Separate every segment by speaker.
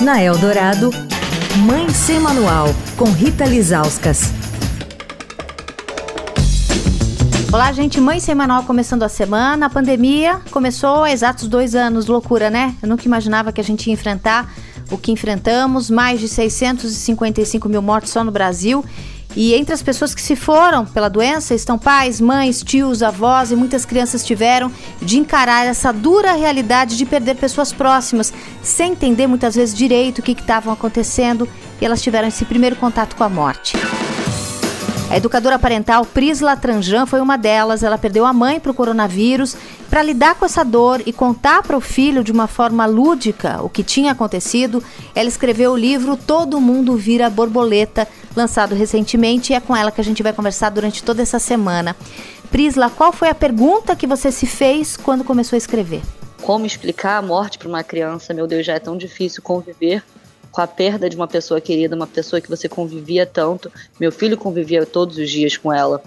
Speaker 1: Na Eldorado, Mãe Sem Manual, com Rita Lizauskas.
Speaker 2: Olá, gente. Mãe Sem Manual começando a semana. A pandemia começou há exatos dois anos. Loucura, né? Eu nunca imaginava que a gente ia enfrentar o que enfrentamos. Mais de 655 mil mortes só no Brasil. E entre as pessoas que se foram pela doença estão pais, mães, tios, avós e muitas crianças tiveram de encarar essa dura realidade de perder pessoas próximas, sem entender muitas vezes direito o que estava acontecendo e elas tiveram esse primeiro contato com a morte. A educadora parental Prisla Tranjan foi uma delas. Ela perdeu a mãe para o coronavírus. Para lidar com essa dor e contar para o filho de uma forma lúdica o que tinha acontecido, ela escreveu o livro Todo Mundo Vira Borboleta, lançado recentemente, e é com ela que a gente vai conversar durante toda essa semana. Prisla, qual foi a pergunta que você se fez quando começou a escrever?
Speaker 3: Como explicar a morte para uma criança? Meu Deus, já é tão difícil conviver com a perda de uma pessoa querida, uma pessoa que você convivia tanto. Meu filho convivia todos os dias com ela.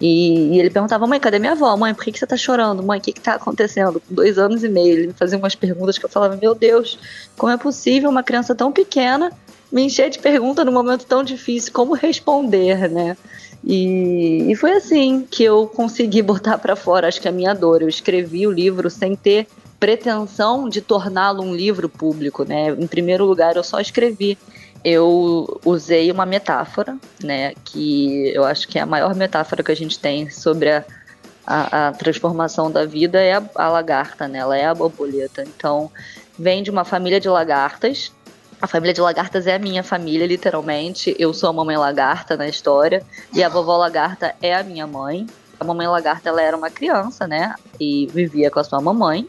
Speaker 3: E, e ele perguntava, mãe, cadê minha avó? Mãe, por que, que você tá chorando? Mãe, o que, que tá acontecendo? Com dois anos e meio, ele me fazia umas perguntas que eu falava, meu Deus, como é possível uma criança tão pequena me encher de pergunta num momento tão difícil? Como responder, né? E, e foi assim que eu consegui botar para fora, acho que a minha dor. Eu escrevi o livro sem ter pretensão de torná-lo um livro público, né? Em primeiro lugar, eu só escrevi. Eu usei uma metáfora, né? Que eu acho que é a maior metáfora que a gente tem sobre a, a, a transformação da vida é a, a lagarta, né? Ela é a borboleta. Então, vem de uma família de lagartas a família de lagartas é a minha família, literalmente. Eu sou a mamãe lagarta na história e a vovó lagarta é a minha mãe. A mamãe lagarta ela era uma criança, né? E vivia com a sua mamãe.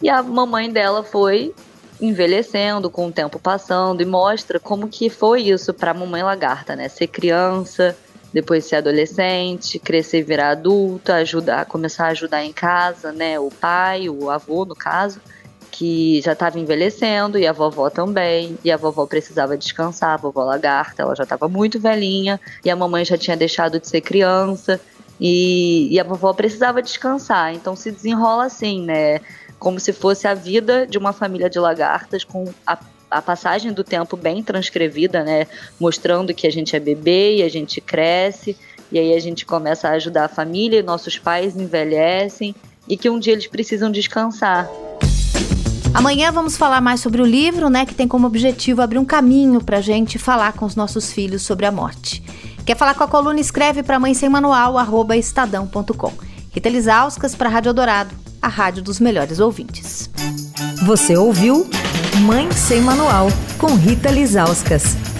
Speaker 3: E a mamãe dela foi envelhecendo, com o tempo passando, e mostra como que foi isso para a mamãe lagarta, né? Ser criança, depois ser adolescente, crescer e virar adulta, ajudar, começar a ajudar em casa, né? O pai, o avô, no caso, que já estava envelhecendo, e a vovó também, e a vovó precisava descansar, a vovó lagarta, ela já estava muito velhinha, e a mamãe já tinha deixado de ser criança, e, e a vovó precisava descansar, então se desenrola assim, né? como se fosse a vida de uma família de lagartas com a, a passagem do tempo bem transcrevida, né? Mostrando que a gente é bebê e a gente cresce, e aí a gente começa a ajudar a família, nossos pais envelhecem e que um dia eles precisam descansar.
Speaker 2: Amanhã vamos falar mais sobre o livro, né, que tem como objetivo abrir um caminho para gente falar com os nossos filhos sobre a morte. Quer falar com a coluna? Escreve para mãe sem manual, arroba estadão.com. Rita Lisauskas para Rádio Dourado a rádio dos melhores ouvintes.
Speaker 1: Você ouviu Mãe Sem Manual, com Rita Lizauskas.